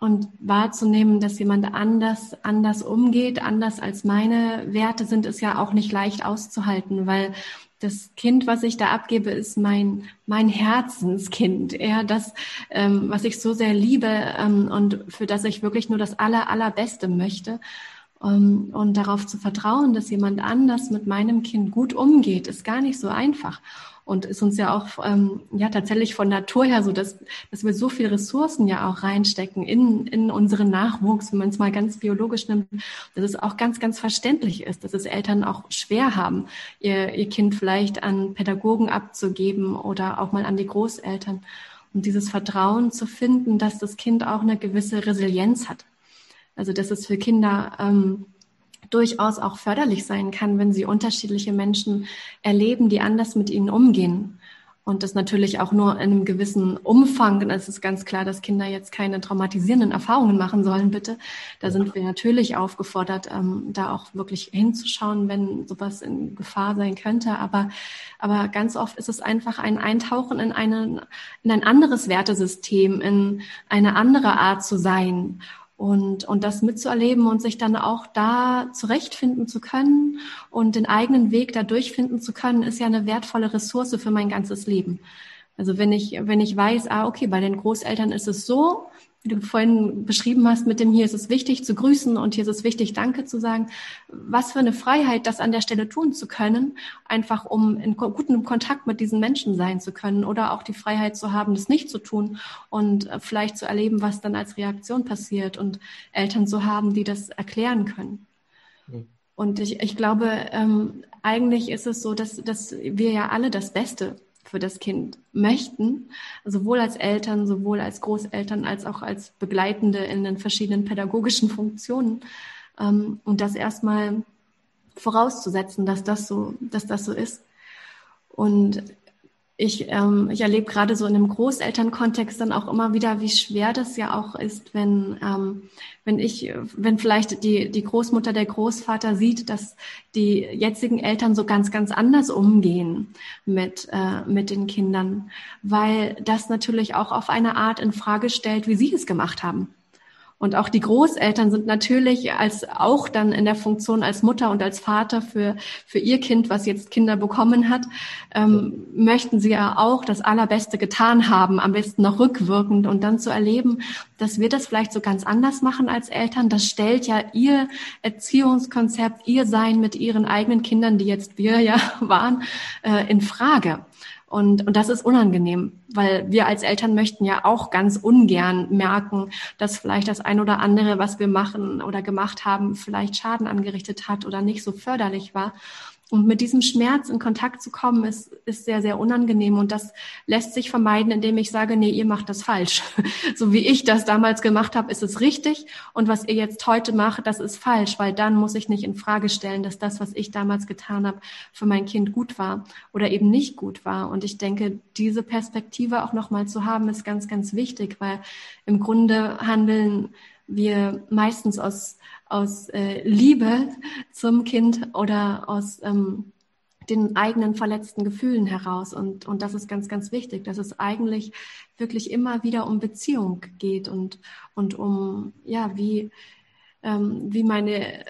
und wahrzunehmen, dass jemand anders, anders umgeht, anders als meine Werte sind, ist ja auch nicht leicht auszuhalten, weil das Kind, was ich da abgebe, ist mein, mein Herzenskind. Ja, das, ähm, was ich so sehr liebe ähm, und für das ich wirklich nur das aller, allerbeste möchte. Um, ähm, und darauf zu vertrauen, dass jemand anders mit meinem Kind gut umgeht, ist gar nicht so einfach und ist uns ja auch ähm, ja tatsächlich von Natur her so, dass, dass wir so viel Ressourcen ja auch reinstecken in, in unseren Nachwuchs, wenn man es mal ganz biologisch nimmt, dass es auch ganz, ganz verständlich ist, dass es Eltern auch schwer haben, ihr, ihr Kind vielleicht an Pädagogen abzugeben oder auch mal an die Großeltern. Und dieses Vertrauen zu finden, dass das Kind auch eine gewisse Resilienz hat. Also dass es für Kinder ähm, durchaus auch förderlich sein kann, wenn sie unterschiedliche Menschen erleben, die anders mit ihnen umgehen. Und das natürlich auch nur in einem gewissen Umfang. Es ist ganz klar, dass Kinder jetzt keine traumatisierenden Erfahrungen machen sollen, bitte. Da sind wir natürlich aufgefordert, ähm, da auch wirklich hinzuschauen, wenn sowas in Gefahr sein könnte. Aber, aber ganz oft ist es einfach ein Eintauchen in, einen, in ein anderes Wertesystem, in eine andere Art zu sein. Und, und das mitzuerleben und sich dann auch da zurechtfinden zu können und den eigenen Weg da durchfinden zu können, ist ja eine wertvolle Ressource für mein ganzes Leben. Also wenn ich, wenn ich weiß, ah, okay, bei den Großeltern ist es so, wie du vorhin beschrieben hast, mit dem hier ist es wichtig zu grüßen und hier ist es wichtig, Danke zu sagen. Was für eine Freiheit, das an der Stelle tun zu können, einfach um in gutem Kontakt mit diesen Menschen sein zu können oder auch die Freiheit zu haben, das nicht zu tun und äh, vielleicht zu erleben, was dann als Reaktion passiert und Eltern zu haben, die das erklären können. Mhm. Und ich, ich glaube, ähm, eigentlich ist es so, dass, dass wir ja alle das Beste für das Kind möchten, sowohl als Eltern, sowohl als Großeltern, als auch als Begleitende in den verschiedenen pädagogischen Funktionen. Ähm, und das erstmal vorauszusetzen, dass das so, dass das so ist. Und ich, ähm, ich erlebe gerade so in einem Großelternkontext dann auch immer wieder, wie schwer das ja auch ist, wenn, ähm, wenn ich, wenn vielleicht die, die Großmutter, der Großvater sieht, dass die jetzigen Eltern so ganz, ganz anders umgehen mit, äh, mit den Kindern, weil das natürlich auch auf eine Art in Frage stellt, wie sie es gemacht haben. Und auch die Großeltern sind natürlich als auch dann in der Funktion als Mutter und als Vater für, für ihr Kind, was jetzt Kinder bekommen hat, ähm, möchten sie ja auch das Allerbeste getan haben, am besten noch rückwirkend und dann zu erleben, dass wir das vielleicht so ganz anders machen als Eltern, das stellt ja ihr Erziehungskonzept, ihr Sein mit ihren eigenen Kindern, die jetzt wir ja waren, äh, in Frage. Und, und das ist unangenehm, weil wir als Eltern möchten ja auch ganz ungern merken, dass vielleicht das ein oder andere, was wir machen oder gemacht haben, vielleicht Schaden angerichtet hat oder nicht so förderlich war. Und mit diesem Schmerz in Kontakt zu kommen, ist, ist sehr, sehr unangenehm. Und das lässt sich vermeiden, indem ich sage, nee, ihr macht das falsch. so wie ich das damals gemacht habe, ist es richtig. Und was ihr jetzt heute macht, das ist falsch, weil dann muss ich nicht in Frage stellen, dass das, was ich damals getan habe, für mein Kind gut war oder eben nicht gut war. Und ich denke, diese Perspektive auch nochmal zu haben, ist ganz, ganz wichtig, weil im Grunde handeln wir meistens aus aus äh, Liebe zum Kind oder aus ähm, den eigenen verletzten Gefühlen heraus. Und, und das ist ganz, ganz wichtig, dass es eigentlich wirklich immer wieder um Beziehung geht und, und um, ja, wie, ähm, wie meine,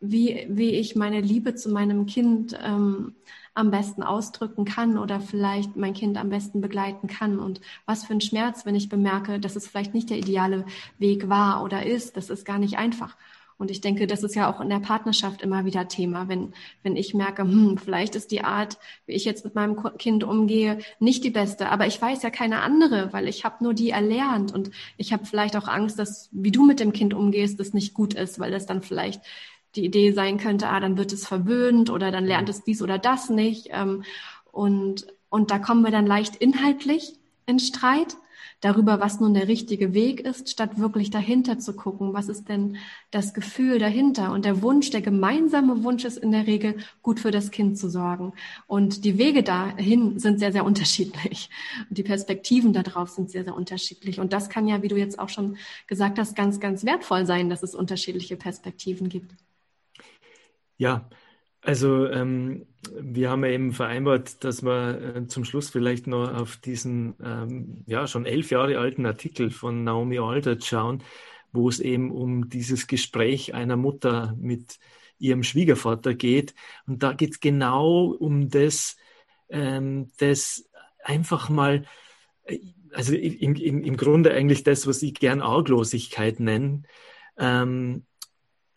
wie, wie ich meine Liebe zu meinem Kind ähm, am besten ausdrücken kann oder vielleicht mein Kind am besten begleiten kann. Und was für ein Schmerz, wenn ich bemerke, dass es vielleicht nicht der ideale Weg war oder ist. Das ist gar nicht einfach. Und ich denke, das ist ja auch in der Partnerschaft immer wieder Thema. Wenn, wenn ich merke, hm, vielleicht ist die Art, wie ich jetzt mit meinem Kind umgehe, nicht die beste, aber ich weiß ja keine andere, weil ich habe nur die erlernt und ich habe vielleicht auch Angst, dass wie du mit dem Kind umgehst, das nicht gut ist, weil das dann vielleicht die Idee sein könnte, ah, dann wird es verwöhnt oder dann lernt es dies oder das nicht. Ähm, und, und da kommen wir dann leicht inhaltlich in Streit darüber, was nun der richtige Weg ist, statt wirklich dahinter zu gucken, was ist denn das Gefühl dahinter. Und der Wunsch, der gemeinsame Wunsch ist in der Regel, gut für das Kind zu sorgen. Und die Wege dahin sind sehr, sehr unterschiedlich. Und die Perspektiven darauf sind sehr, sehr unterschiedlich. Und das kann ja, wie du jetzt auch schon gesagt hast, ganz, ganz wertvoll sein, dass es unterschiedliche Perspektiven gibt. Ja, also ähm, wir haben ja eben vereinbart, dass wir äh, zum Schluss vielleicht noch auf diesen ähm, ja schon elf Jahre alten Artikel von Naomi Aldert schauen, wo es eben um dieses Gespräch einer Mutter mit ihrem Schwiegervater geht. Und da geht es genau um das, ähm, das einfach mal, äh, also im, im, im Grunde eigentlich das, was ich gern Arglosigkeit nenne. Ähm,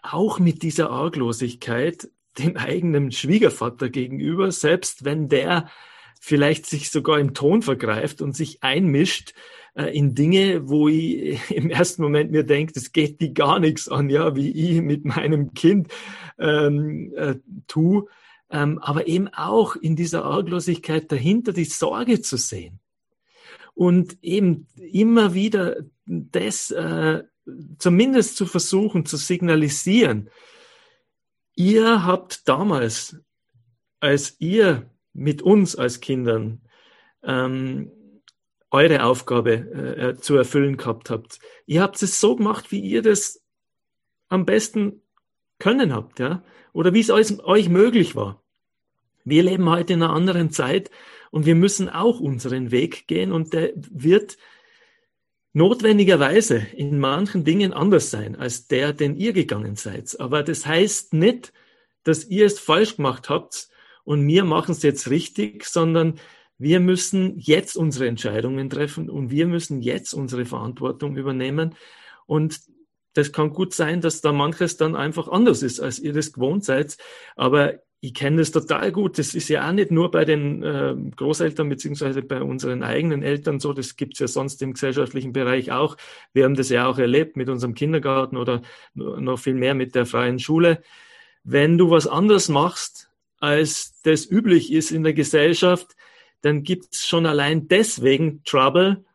auch mit dieser Arglosigkeit dem eigenen Schwiegervater gegenüber, selbst wenn der vielleicht sich sogar im Ton vergreift und sich einmischt äh, in Dinge, wo ich im ersten Moment mir denke, das geht die gar nichts an, ja, wie ich mit meinem Kind ähm, äh, tu, ähm, aber eben auch in dieser Arglosigkeit dahinter die Sorge zu sehen. Und eben immer wieder das äh, zumindest zu versuchen zu signalisieren, Ihr habt damals, als ihr mit uns als Kindern ähm, eure Aufgabe äh, äh, zu erfüllen gehabt habt, ihr habt es so gemacht, wie ihr das am besten können habt, ja, oder wie es euch, euch möglich war. Wir leben heute in einer anderen Zeit und wir müssen auch unseren Weg gehen und der wird notwendigerweise in manchen Dingen anders sein als der, den ihr gegangen seid. Aber das heißt nicht, dass ihr es falsch gemacht habt und wir machen es jetzt richtig, sondern Wir müssen jetzt unsere Entscheidungen treffen und wir müssen jetzt unsere Verantwortung übernehmen. Und das kann gut sein, dass da manches dann einfach anders ist, als ihr das gewohnt seid. Aber ich kenne das total gut. Das ist ja auch nicht nur bei den äh, Großeltern beziehungsweise bei unseren eigenen Eltern so. Das gibt's ja sonst im gesellschaftlichen Bereich auch. Wir haben das ja auch erlebt mit unserem Kindergarten oder noch viel mehr mit der freien Schule. Wenn du was anders machst, als das üblich ist in der Gesellschaft, dann gibt's schon allein deswegen Trouble,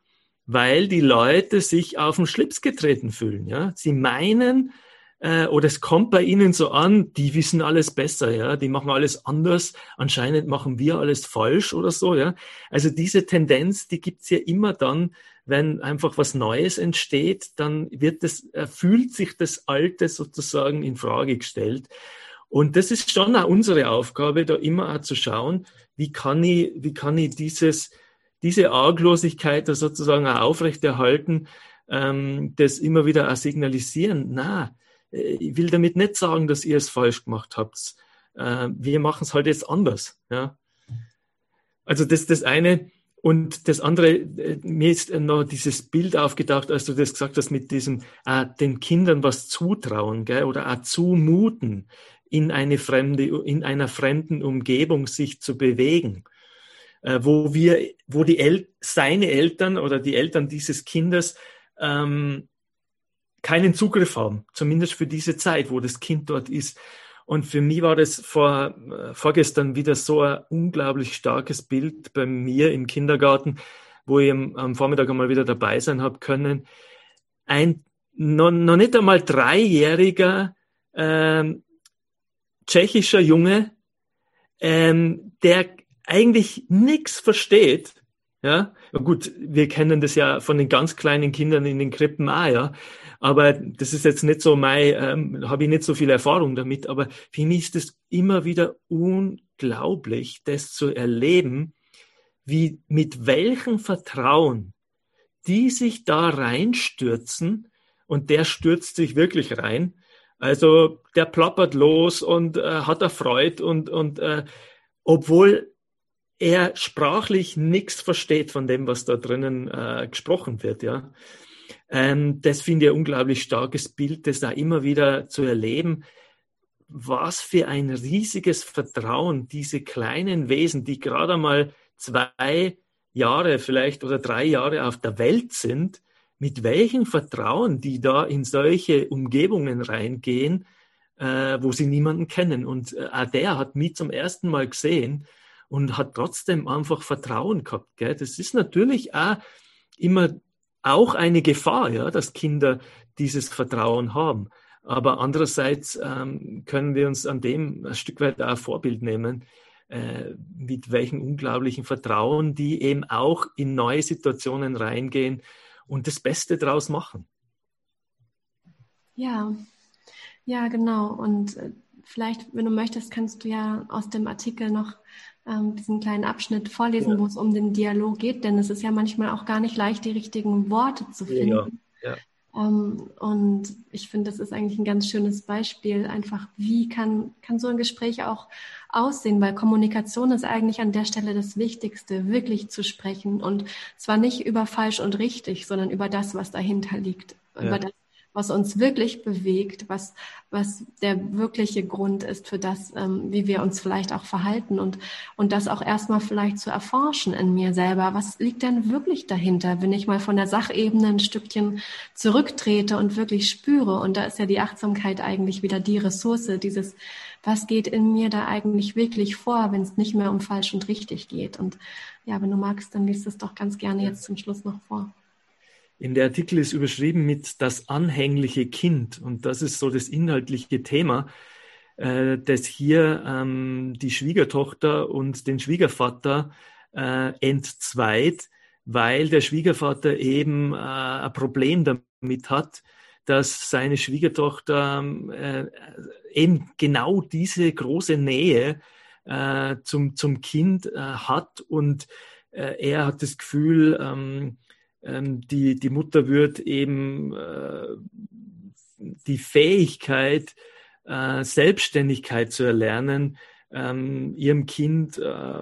weil die Leute sich auf den Schlips getreten fühlen. Ja? Sie meinen, äh, oder es kommt bei ihnen so an, die wissen alles besser, ja, die machen alles anders, anscheinend machen wir alles falsch oder so, ja. Also diese Tendenz, die gibt's ja immer dann, wenn einfach was Neues entsteht, dann wird das, äh, fühlt sich das Alte sozusagen in Frage gestellt. Und das ist schon auch unsere Aufgabe, da immer auch zu schauen, wie kann ich, wie kann ich dieses, diese Arglosigkeit da sozusagen auch aufrechterhalten, ähm, das immer wieder auch signalisieren. Na, ich will damit nicht sagen, dass ihr es falsch gemacht habt. Äh, wir machen es halt jetzt anders. Ja? Also das das eine. Und das andere, äh, mir ist noch dieses Bild aufgedacht, als du das gesagt hast, mit diesem äh, den Kindern was zutrauen gell, oder auch zumuten, in eine fremde, in einer fremden Umgebung sich zu bewegen, äh, wo wir, wo die El seine Eltern oder die Eltern dieses Kindes ähm, keinen Zugriff haben, zumindest für diese Zeit, wo das Kind dort ist. Und für mich war das vor, äh, vorgestern wieder so ein unglaublich starkes Bild bei mir im Kindergarten, wo ich am, am Vormittag einmal wieder dabei sein habe können. Ein noch, noch nicht einmal dreijähriger ähm, tschechischer Junge, ähm, der eigentlich nichts versteht. Ja, gut, wir kennen das ja von den ganz kleinen Kindern in den Krippen auch, ja. Aber das ist jetzt nicht so mein, ähm, habe ich nicht so viel Erfahrung damit, aber für mich ist es immer wieder unglaublich, das zu erleben, wie mit welchem Vertrauen die sich da reinstürzen und der stürzt sich wirklich rein. Also der plappert los und äh, hat er Freude und, und äh, obwohl er sprachlich nichts versteht von dem, was da drinnen äh, gesprochen wird, ja. Ähm, das finde ich ein unglaublich starkes Bild, das da immer wieder zu erleben. Was für ein riesiges Vertrauen diese kleinen Wesen, die gerade mal zwei Jahre vielleicht oder drei Jahre auf der Welt sind, mit welchem Vertrauen die da in solche Umgebungen reingehen, äh, wo sie niemanden kennen. Und äh, der hat mich zum ersten Mal gesehen und hat trotzdem einfach Vertrauen gehabt. Gell? Das ist natürlich auch immer auch eine Gefahr, ja, dass Kinder dieses Vertrauen haben. Aber andererseits ähm, können wir uns an dem ein Stück weit auch Vorbild nehmen, äh, mit welchem unglaublichen Vertrauen die eben auch in neue Situationen reingehen und das Beste draus machen. Ja, ja, genau. Und äh, vielleicht, wenn du möchtest, kannst du ja aus dem Artikel noch ähm, diesen kleinen Abschnitt vorlesen, ja. wo es um den Dialog geht, denn es ist ja manchmal auch gar nicht leicht, die richtigen Worte zu finden. Ja, ja. Ähm, und ich finde, das ist eigentlich ein ganz schönes Beispiel, einfach wie kann, kann so ein Gespräch auch aussehen, weil Kommunikation ist eigentlich an der Stelle das Wichtigste, wirklich zu sprechen und zwar nicht über falsch und richtig, sondern über das, was dahinter liegt, über das, was uns wirklich bewegt, was, was der wirkliche Grund ist für das, ähm, wie wir uns vielleicht auch verhalten und, und das auch erstmal vielleicht zu erforschen in mir selber. Was liegt denn wirklich dahinter, wenn ich mal von der Sachebene ein Stückchen zurücktrete und wirklich spüre? Und da ist ja die Achtsamkeit eigentlich wieder die Ressource, dieses, was geht in mir da eigentlich wirklich vor, wenn es nicht mehr um falsch und richtig geht? Und ja, wenn du magst, dann liest es doch ganz gerne jetzt zum Schluss noch vor. In der Artikel ist überschrieben mit das anhängliche Kind. Und das ist so das inhaltliche Thema, äh, das hier ähm, die Schwiegertochter und den Schwiegervater äh, entzweit, weil der Schwiegervater eben äh, ein Problem damit hat, dass seine Schwiegertochter äh, eben genau diese große Nähe äh, zum, zum Kind äh, hat. Und äh, er hat das Gefühl, ähm, ähm, die, die Mutter wird eben äh, die Fähigkeit, äh, Selbstständigkeit zu erlernen, ähm, ihrem Kind äh,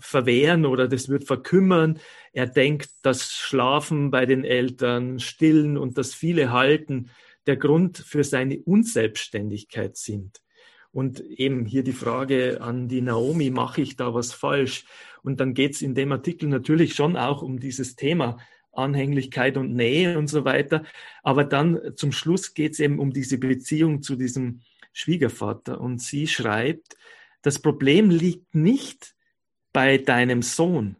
verwehren oder das wird verkümmern. Er denkt, dass Schlafen bei den Eltern, Stillen und das viele Halten der Grund für seine Unselbstständigkeit sind. Und eben hier die Frage an die Naomi, mache ich da was falsch? Und dann geht es in dem Artikel natürlich schon auch um dieses Thema Anhänglichkeit und Nähe und so weiter. Aber dann zum Schluss geht es eben um diese Beziehung zu diesem Schwiegervater. Und sie schreibt, das Problem liegt nicht bei deinem Sohn,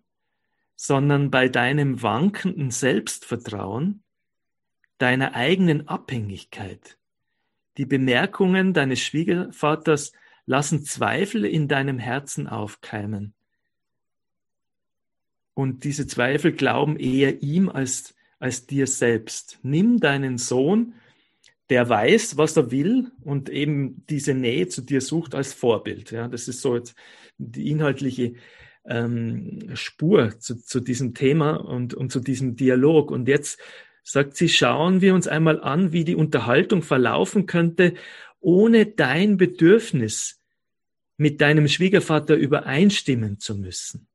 sondern bei deinem wankenden Selbstvertrauen, deiner eigenen Abhängigkeit. Die Bemerkungen deines Schwiegervaters lassen Zweifel in deinem Herzen aufkeimen. Und diese Zweifel glauben eher ihm als, als dir selbst. Nimm deinen Sohn, der weiß, was er will und eben diese Nähe zu dir sucht als Vorbild. Ja, das ist so jetzt die inhaltliche ähm, Spur zu, zu diesem Thema und, und zu diesem Dialog. Und jetzt sagt sie, schauen wir uns einmal an, wie die Unterhaltung verlaufen könnte, ohne dein Bedürfnis mit deinem Schwiegervater übereinstimmen zu müssen.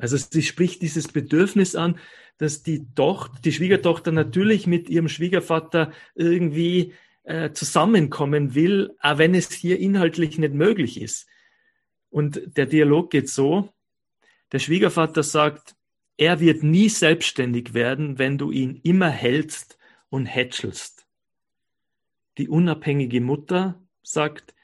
Also sie spricht dieses Bedürfnis an, dass die Tochter, die Schwiegertochter natürlich mit ihrem Schwiegervater irgendwie äh, zusammenkommen will, auch wenn es hier inhaltlich nicht möglich ist. Und der Dialog geht so, der Schwiegervater sagt, er wird nie selbstständig werden, wenn du ihn immer hältst und hätschelst. Die unabhängige Mutter sagt,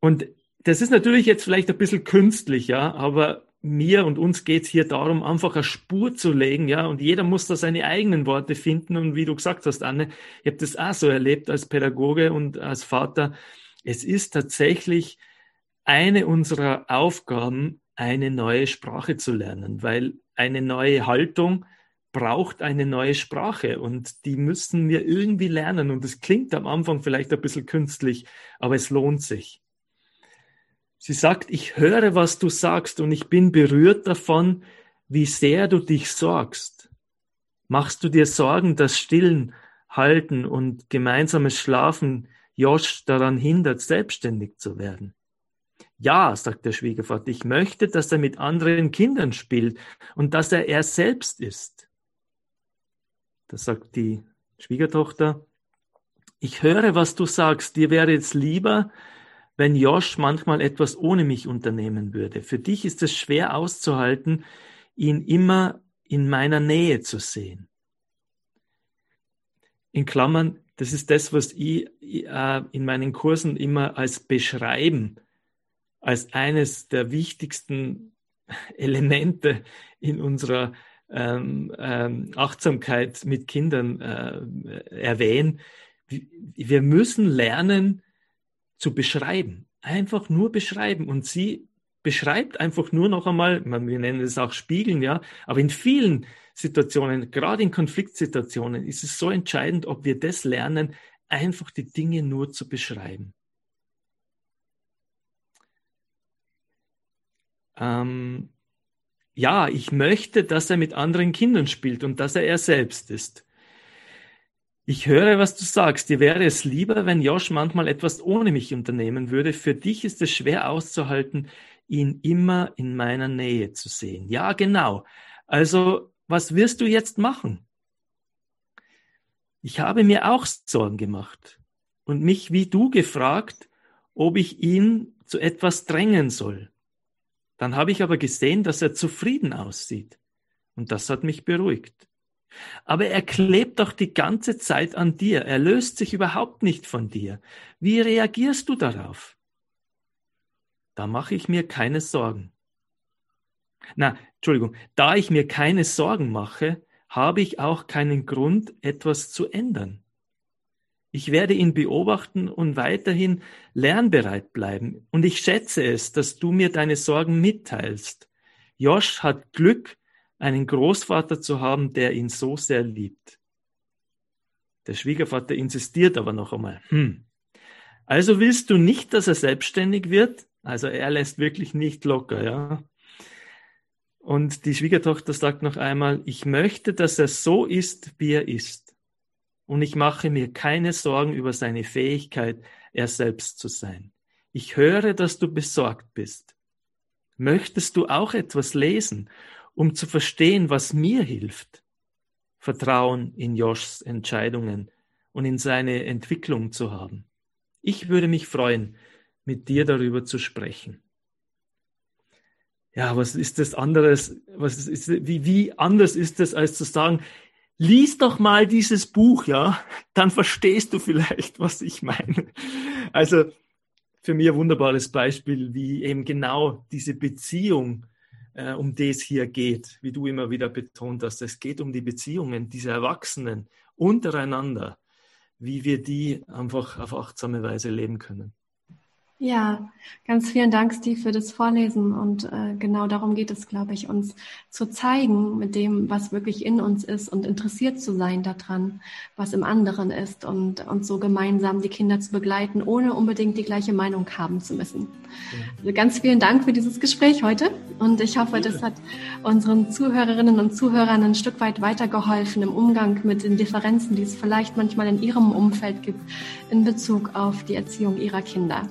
und das ist natürlich jetzt vielleicht ein bisschen künstlich, ja, aber mir und uns geht es hier darum, einfach eine Spur zu legen, ja, und jeder muss da seine eigenen Worte finden. Und wie du gesagt hast, Anne, ich habe das auch so erlebt als Pädagoge und als Vater. Es ist tatsächlich eine unserer Aufgaben, eine neue Sprache zu lernen, weil eine neue Haltung braucht eine neue Sprache und die müssen wir irgendwie lernen. Und es klingt am Anfang vielleicht ein bisschen künstlich, aber es lohnt sich. Sie sagt, ich höre, was du sagst und ich bin berührt davon, wie sehr du dich sorgst. Machst du dir Sorgen, dass Stillen, Halten und gemeinsames Schlafen Josh daran hindert, selbstständig zu werden? Ja, sagt der Schwiegervater, ich möchte, dass er mit anderen Kindern spielt und dass er er selbst ist. Da sagt die Schwiegertochter, ich höre, was du sagst, dir wäre jetzt lieber, wenn Josh manchmal etwas ohne mich unternehmen würde. Für dich ist es schwer auszuhalten, ihn immer in meiner Nähe zu sehen. In Klammern, das ist das, was ich äh, in meinen Kursen immer als Beschreiben als eines der wichtigsten Elemente in unserer ähm, ähm, Achtsamkeit mit Kindern äh, erwähnen. Wir müssen lernen zu beschreiben, einfach nur beschreiben. Und sie beschreibt einfach nur noch einmal, wir nennen es auch Spiegeln, ja, aber in vielen Situationen, gerade in Konfliktsituationen, ist es so entscheidend, ob wir das lernen, einfach die Dinge nur zu beschreiben. ähm, ja, ich möchte, dass er mit anderen Kindern spielt und dass er er selbst ist. Ich höre, was du sagst. Dir wäre es lieber, wenn Josh manchmal etwas ohne mich unternehmen würde. Für dich ist es schwer auszuhalten, ihn immer in meiner Nähe zu sehen. Ja, genau. Also, was wirst du jetzt machen? Ich habe mir auch Sorgen gemacht und mich wie du gefragt, ob ich ihn zu etwas drängen soll. Dann habe ich aber gesehen, dass er zufrieden aussieht. Und das hat mich beruhigt. Aber er klebt doch die ganze Zeit an dir. Er löst sich überhaupt nicht von dir. Wie reagierst du darauf? Da mache ich mir keine Sorgen. Na, Entschuldigung, da ich mir keine Sorgen mache, habe ich auch keinen Grund, etwas zu ändern. Ich werde ihn beobachten und weiterhin lernbereit bleiben. Und ich schätze es, dass du mir deine Sorgen mitteilst. Josh hat Glück, einen Großvater zu haben, der ihn so sehr liebt. Der Schwiegervater insistiert aber noch einmal. Hm. Also willst du nicht, dass er selbstständig wird? Also er lässt wirklich nicht locker, ja. Und die Schwiegertochter sagt noch einmal, ich möchte, dass er so ist, wie er ist und ich mache mir keine Sorgen über seine Fähigkeit, er selbst zu sein. Ich höre, dass du besorgt bist. Möchtest du auch etwas lesen, um zu verstehen, was mir hilft? Vertrauen in Joshs Entscheidungen und in seine Entwicklung zu haben. Ich würde mich freuen, mit dir darüber zu sprechen. Ja, was ist das anderes? Was ist, wie, wie anders ist das, als zu sagen, lies doch mal dieses Buch, ja, dann verstehst du vielleicht, was ich meine. Also für mich ein wunderbares Beispiel, wie eben genau diese Beziehung, äh, um es hier geht, wie du immer wieder betont hast, es geht um die Beziehungen dieser Erwachsenen untereinander, wie wir die einfach auf achtsame Weise leben können. Ja, ganz vielen Dank, Steve, für das Vorlesen. Und äh, genau darum geht es, glaube ich, uns zu zeigen mit dem, was wirklich in uns ist und interessiert zu sein daran, was im anderen ist und, und so gemeinsam die Kinder zu begleiten, ohne unbedingt die gleiche Meinung haben zu müssen. Also ganz vielen Dank für dieses Gespräch heute. Und ich hoffe, das hat unseren Zuhörerinnen und Zuhörern ein Stück weit weitergeholfen im Umgang mit den Differenzen, die es vielleicht manchmal in ihrem Umfeld gibt in Bezug auf die Erziehung ihrer Kinder.